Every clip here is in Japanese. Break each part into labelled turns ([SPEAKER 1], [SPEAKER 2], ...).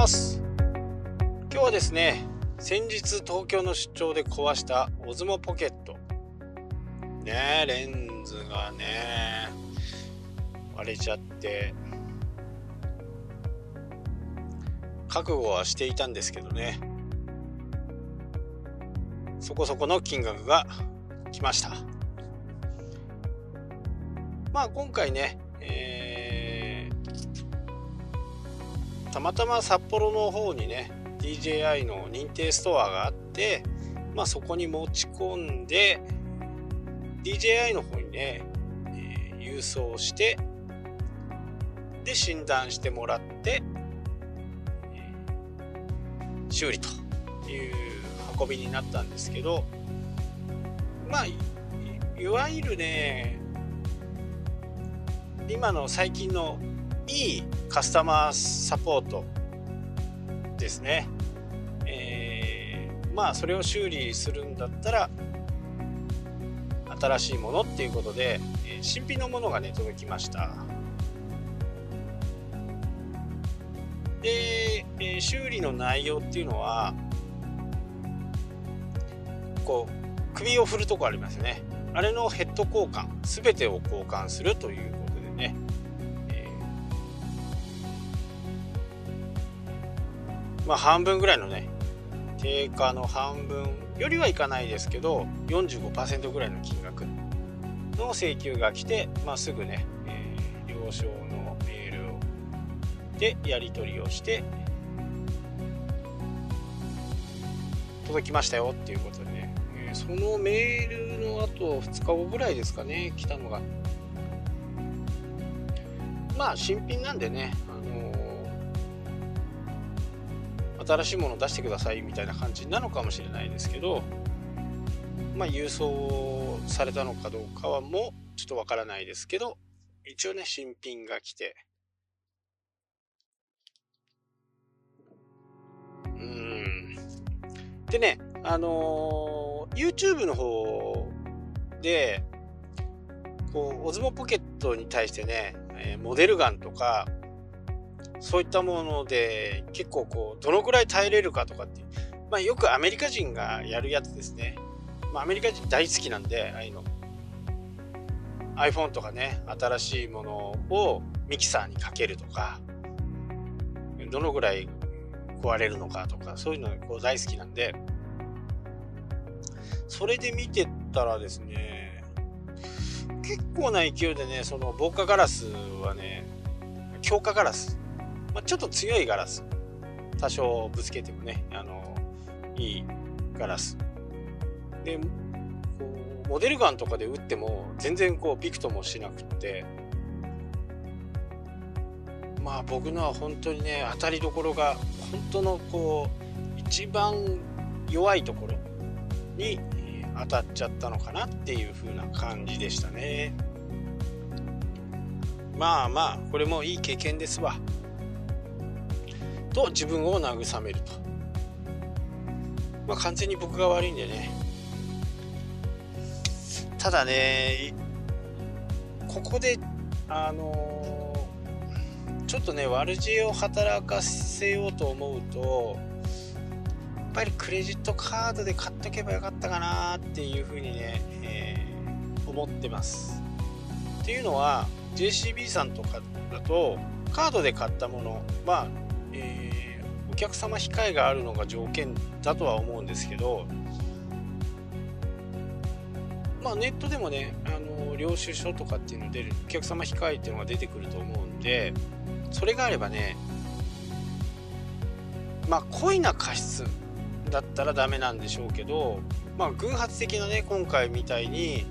[SPEAKER 1] ます。今日はですね先日東京の出張で壊したオズモポケット。ねレンズがね割れちゃって。覚悟はしていたんですけどね。そこそこの金額が来ました。まあ今回ね、えーたまたま札幌の方にね DJI の認定ストアがあってまあそこに持ち込んで DJI の方にね、えー、郵送してで診断してもらって、えー、修理という運びになったんですけどまあいわゆるね今の最近のいいカスタマーサポートですね、えー、まあそれを修理するんだったら新しいものっていうことで、えー、新品のものがね届きました。で、えー、修理の内容っていうのはこう首を振るとこありますね。あれのヘッド交換全てを交換するというこまあ半分ぐらいのね定価の半分よりはいかないですけど45%ぐらいの金額の請求が来て、まあ、すぐね、えー、了承のメールをでやり取りをして届きましたよっていうことでね、えー、そのメールの後2日後ぐらいですかね来たのが。まあ新品なんでね、新しいものを出してくださいみたいな感じなのかもしれないですけどまあ郵送されたのかどうかはもうちょっとわからないですけど一応ね新品が来て。うん。でね、あのー、YouTube の方で、こう、オズモポケットに対してね、えー、モデルガンとか、そういったもので結構こう、どのくらい耐えれるかとかって、まあよくアメリカ人がやるやつですね。まあアメリカ人大好きなんで、ああいうの。iPhone とかね、新しいものをミキサーにかけるとか、どのぐらい壊れるのかとかそういうのこう大好きなんでそれで見てたらですね結構な勢いでねその防火ガラスはね強化ガラス、まあ、ちょっと強いガラス。多少ぶつけてもねあのいいガラス。でこうモデルガンとかで撃っても全然こうビクともしなくって。まあ僕のは本当にね当たりどころが本当のこう一番弱いところに当たっちゃったのかなっていう風な感じでしたね。まあまあこれもいい経験ですわ。と自分を慰めると。まあ完全に僕が悪いんでね。ただねここであのちょっとね悪知恵を働かせようと思うとやっぱりクレジットカードで買っとけばよかったかなっていうふうにね、えー、思ってます。っていうのは JCB さんとかだとカードで買ったものまあ、えー、お客様控えがあるのが条件だとは思うんですけどまあネットでもねあの領収書とかっていうの出るお客様控えっていうのが出てくると思うんでそれがあればねまあ故意な過失だったらダメなんでしょうけどまあ偶発的なね今回みたいに、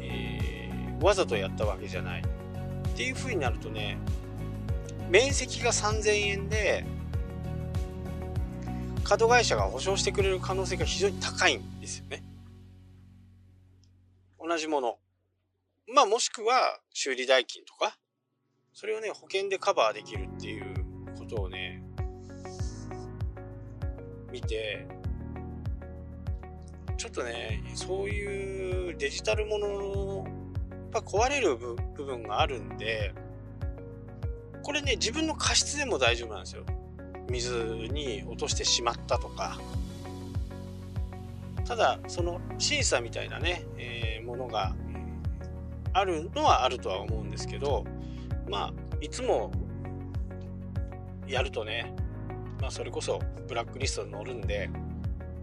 [SPEAKER 1] えー、わざとやったわけじゃない。っていう風になるとね面積が3000円でカード会社が保証してくれる可能性が非常に高いんですよね。同じもの。まあもしくは修理代金とか。それをね、保険でカバーできるっていうことをね、見て、ちょっとね、そういうデジタルものの、やっぱ壊れる部分があるんで、これね、自分の過失でも大丈夫なんですよ。水に落としてしまったとかただその審査みたいなね、えー、ものがあるのはあるとは思うんですけどまあいつもやるとね、まあ、それこそブラックリストに載るんで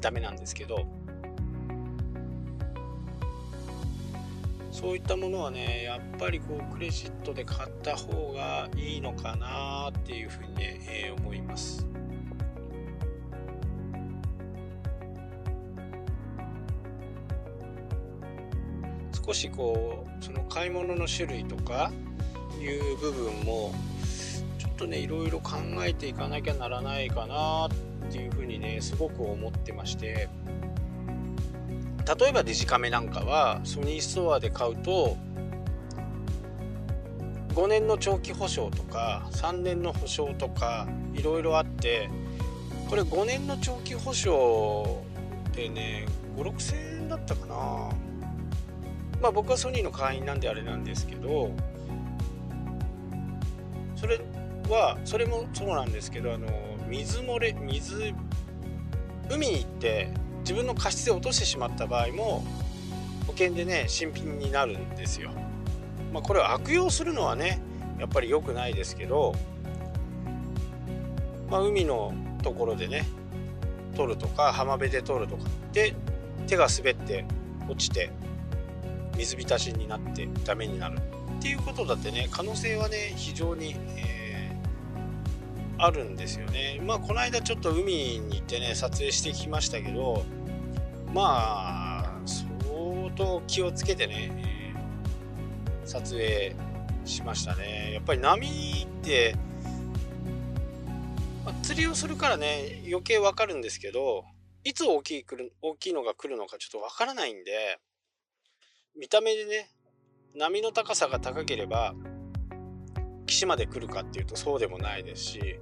[SPEAKER 1] ダメなんですけどそういったものはねやっぱりこうクレジットで買った方がいいのかなっていうふうにね、えー、思います。少しこうその買い物の種類とかいう部分もちょっとねいろいろ考えていかなきゃならないかなっていうふうにねすごく思ってまして例えばデジカメなんかはソニーストアで買うと5年の長期保証とか3年の保証とかいろいろあってこれ5年の長期保証でね5 6千円だったかな。まあ僕はソニーの会員なんであれなんですけどそれはそれもそうなんですけどあの水漏れ水海に行って自分の過失で落としてしまった場合も保険でね新品になるんですよ。まあ、これを悪用するのはねやっぱり良くないですけど、まあ、海のところでね取るとか浜辺で取るとかで手が滑って落ちて水浸しになってダメになるっていうことだってね可能性はね非常に、えー、あるんですよね。まあこの間ちょっと海に行ってね撮影してきましたけどまあ相当気をつけてね、撮影しましたね。やっぱり波ってまあ、釣りをするからね余計わかるんですけどいつ大きい来る大きいのが来るのかちょっとわからないんで見た目でね波の高さが高ければ岸まで来るかっていうとそうでもないですし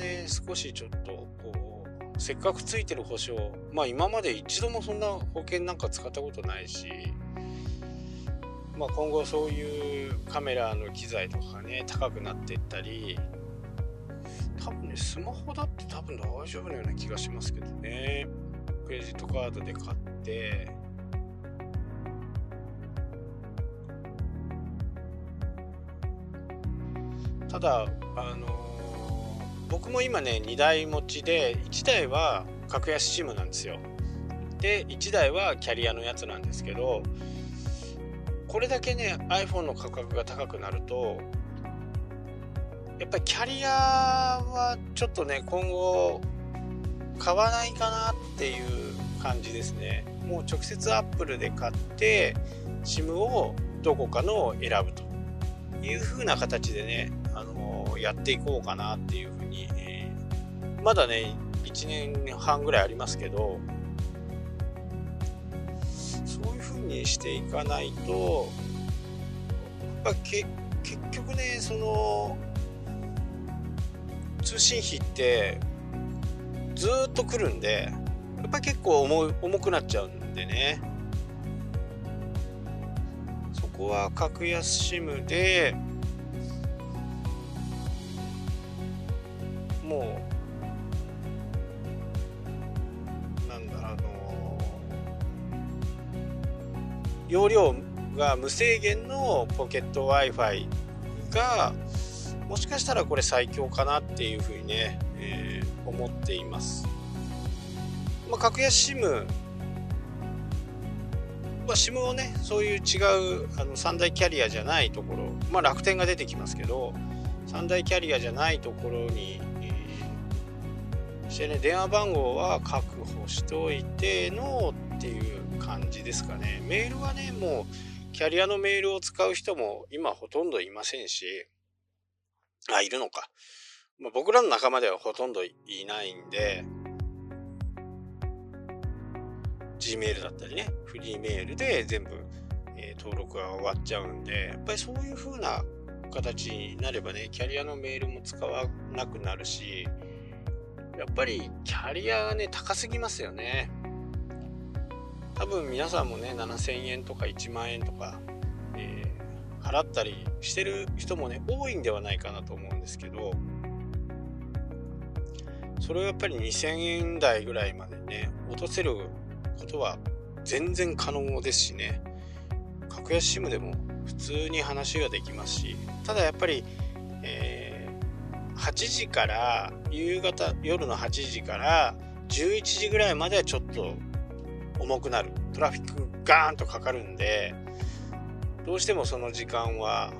[SPEAKER 1] その辺はね少しちょっとこうせっかくついてる保証まあ今まで一度もそんな保険なんか使ったことないしまあ今後そういうカメラの機材とかね高くなっていったり多分ね、スマホだって多分大丈夫なような気がしますけどね。クレジットカードで買って、ただ、あの、僕も今ね、2台持ちで、1台は格安 SIM なんですよ。で、1台はキャリアのやつなんですけど、これだけね、iPhone の価格が高くなると、やっぱりキャリアはちょっとね今後買わないかなっていう感じですねもう直接アップルで買って SIM をどこかのを選ぶという風な形でね、やっていこうかなっていう風に、えー、まだね1年半ぐらいありますけどそういう風にしていかないとやっぱ結局ねその通信費ってずっと来るんでやっぱり結構重重くなっちゃうんでね。そこは格安 SIM でもうなんだあの容量が無制限のポケット w i f i がもしかしたらこれ最強かなっていうふうにね、えー、思っています。まあ、格安 SIM、まあ、SIM をね、そういう違うあの三大キャリアじゃないところ、まあ、楽天が出てきますけど、三大キャリアじゃないところに、してね、電話番号は確保しておいてのっていう感じですかね。メールはね、もう、キャリアのメールを使う人も今ほとんどいませんし、あ、いるのか。まあ、僕らの仲間ではほとんどいないんで、Gmail だったりね、フリーメールで全部、えー、登録が終わっちゃうんで、やっぱりそういう風な形になればね、キャリアのメールも使わなくなるし、やっぱりキャリアがね、高すぎますよね。多分皆さんもね、7000円とか1万円とか、え払ったりしてる人もね多いんではないかなと思うんですけどそれをやっぱり2000円台ぐらいまでね落とせることは全然可能ですしね格安 SIM でも普通に話ができますしただやっぱり、えー、8時から夕方夜の8時から11時ぐらいまではちょっと重くなる。トラフィックガーンとかかるんでどうしてもその時間は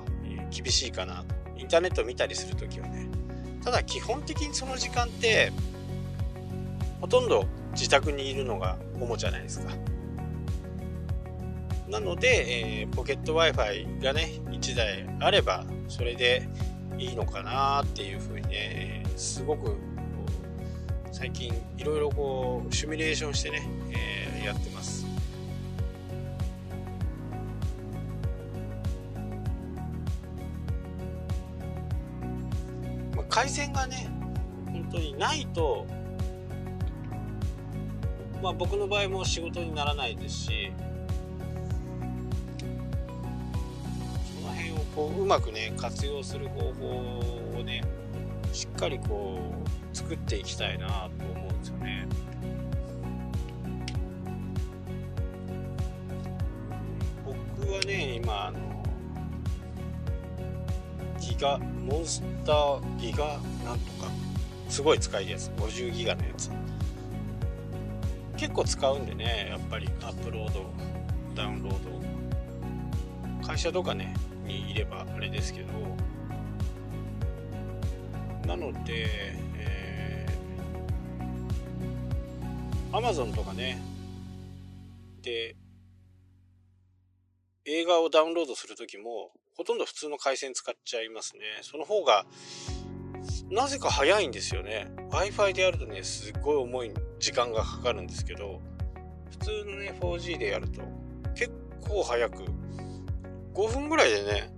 [SPEAKER 1] 厳しいかな。インターネット見たりする時はね。ただ基本的にその時間ってほとんど自宅にいるのが主じゃないですか。なので、えー、ポケット Wi-Fi がね1台あればそれでいいのかなっていうふうにねすごく最近いろいろこうシミュレーションしてね、えー、やってます。まあ、回線がね本当にないとまあ僕の場合も仕事にならないですしこううまくね活用する方法をねしっかりこう作っていきたいなと思うんですよね。僕はね今あのギガモンスターギガなんとかすごい使いやす。い50ギガのやつ。結構使うんでねやっぱりアップロードダウンロード。会社とかねにいればあれですけどなので、えー、Amazon とかねで映画をダウンロードする時もほとんど普通の回線使っちゃいますね。その方がなぜか早いんですよね。Wi-Fi でやるとねすっごい重い時間がかかるんですけど普通のね 4G でやると結構早く5分ぐらいでね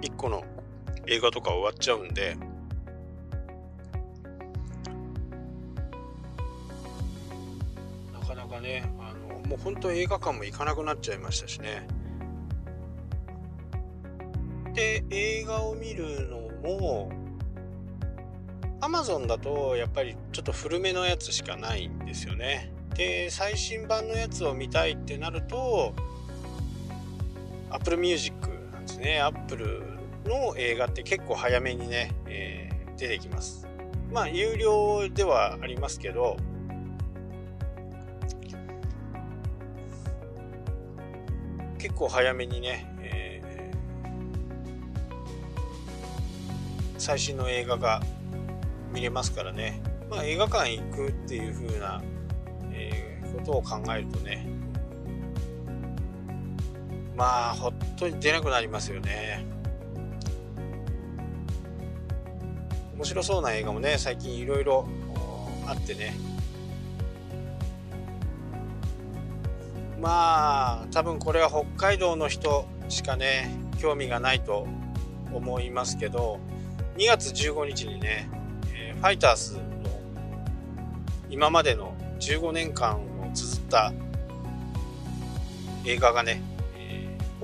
[SPEAKER 1] 1個の映画とか終わっちゃうんで。なかなかねあのもう本当映画館も行かなくなっちゃいましたしね。で映画を見るのも Amazon だとやっぱりちょっと古めのやつしかないんですよね。で最新版のやつを見たいってなると Apple Music なんですね。Apple の映画って結構早めにね、えー、出てきます。まあ有料ではありますけど結構早めにね、えー、最新の映画が見れますからね、まあ、映画館行くっていう風な、えー、ことを考えるとねまあ本当に出なくなりますよね。面白そうな映画もね最近いろいろあってね。まあ多分これは北海道の人しかね興味がないと思いますけど2月15日にね、えー、ファイターズの今までの15年間を綴った映画がね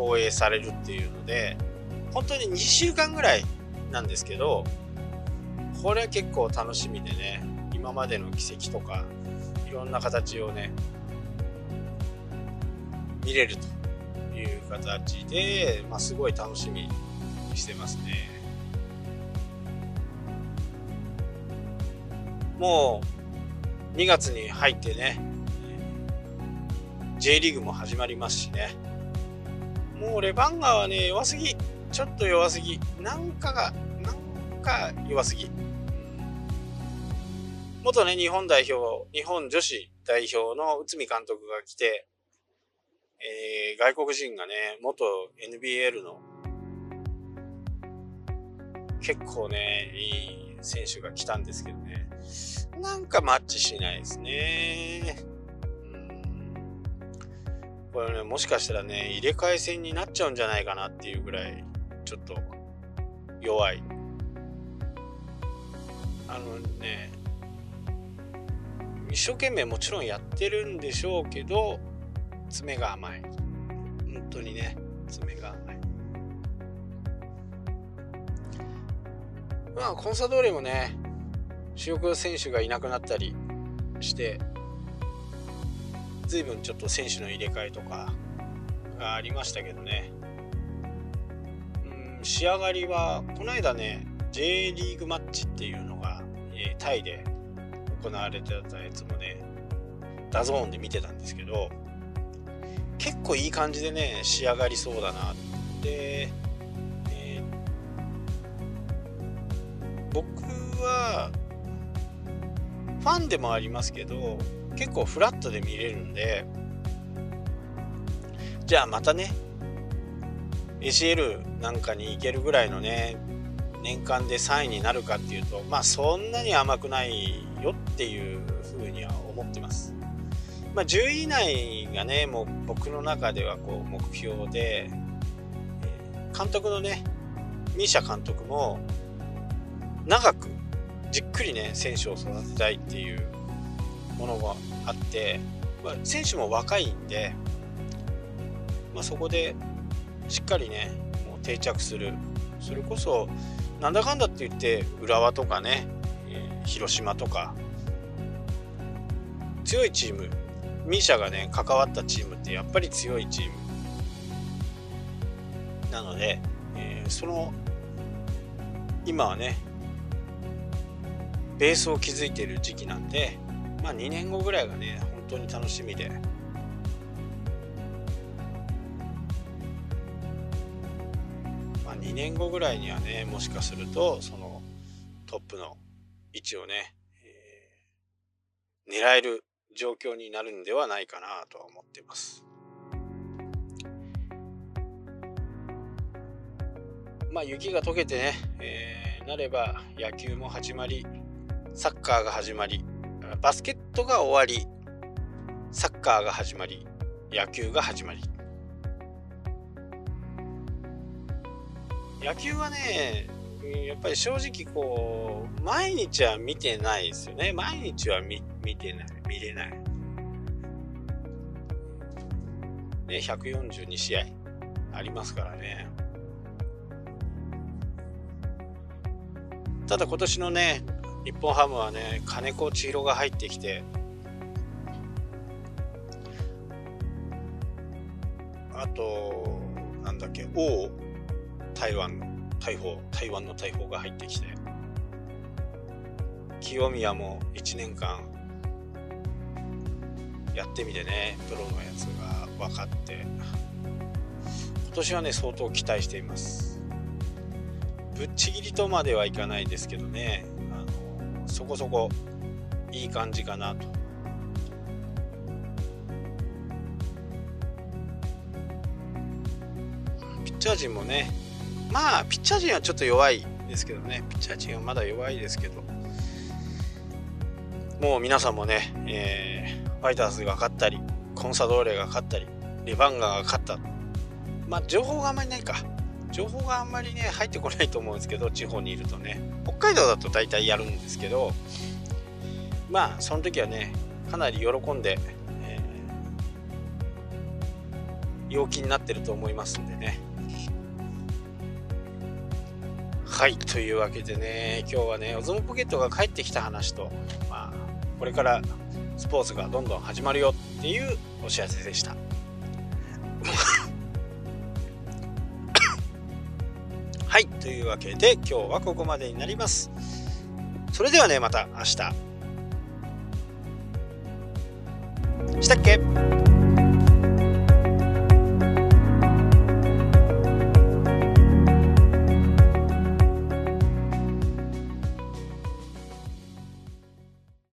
[SPEAKER 1] 放映されるっていうので本当に2週間ぐらいなんですけどこれは結構楽しみでね今までの奇跡とかいろんな形をね見れるという形で、まあ、すごい楽しみにしてますね。もう2月に入ってね J リーグも始まりますしね。もうレバンガはね、弱すぎ。ちょっと弱すぎ。なんかが、なんか弱すぎ。元ね、日本代表、日本女子代表の内海監督が来て、えー、外国人がね、元 NBL の結構ね、いい選手が来たんですけどね、なんかマッチしないですね。これね、もしかしたらね、入れ替え戦になっちゃうんじゃないかなっていうぐらい、ちょっと弱い。あのね、一生懸命もちろんやってるんでしょうけど、爪が甘い。本当にね、爪が甘い。まあ、コンサドーレもね、主力選手がいなくなったりして、随分ちょっと選手の入れ替えとかがありましたけどね。うん仕上がりはこの間ね J リーグマッチっていうのが、えー、タイで行われてたやつもねDAZN で見てたんですけど結構いい感じでね仕上がりそうだなで、えー、僕はファンでもありますけど結構フラットで見れるんでじゃあまたね ACL なんかに行けるぐらいのね年間で3位になるかっていうとまあそんなに甘くないよっていうふうには思ってます。まあ、10位以内がねもう僕の中ではこう目標で、監督のねミーシャ監督も長くじっくりね選手を育てたいっていうものがあって、まあ、選手も若いんで、まあ、そこでしっかりねもう定着する。それこそなんだかんだって言って浦和とかね、えー、広島とか強いチームミーシャがね関わったチームってやっぱり強いチームなので、えー、その今はねベースを築いている時期なんでまあ2年後ぐらいがね本当に楽しみで2年後ぐらいにはねもしかするとそのトップの位置をね、えー、狙える状況になるんではないかなとは思っています。まあ雪が溶けてね、えー、なれば野球も始まりサッカーが始まりバスケットが終わりサッカーが始まり野球が始まり野球はね、やっぱり正直こう、毎日は見てないですよね。毎日は見見てない、見れない。ね、142試合ありますからね。ただ今年のね、日本ハムはね、金子千尋が入ってきて、あと、なんだっけ、王台湾の大砲台湾の大砲が入ってきて清宮も1年間やってみてねプロのやつが分かって今年はね相当期待しています。ぶっちぎりとまではいかないですけどねそこそこいい感じかなとピッチャー陣もねまあ、ピッチャー陣はちょっと弱いですけどね、ピッチャー陣はまだ弱いですけど、もう皆さんもね、えー、ファイターズが勝ったり、コンサドーレが勝ったり、レバンガが勝った。まあ、情報があんまりないか。情報があんまりね、入ってこないと思うんですけど、地方にいるとね。北海道だと大体やるんですけど、まあ、その時はね、かなり喜んで、えー、陽気になってると思いますんでね。はいというわけでね今日はねオズモポケットが帰ってきた話と、まあ、これからスポーツがどんどん始まるよっていうお知らせでしたはい。というわけで今日はここまでになります。それではねまた明日。したっけ？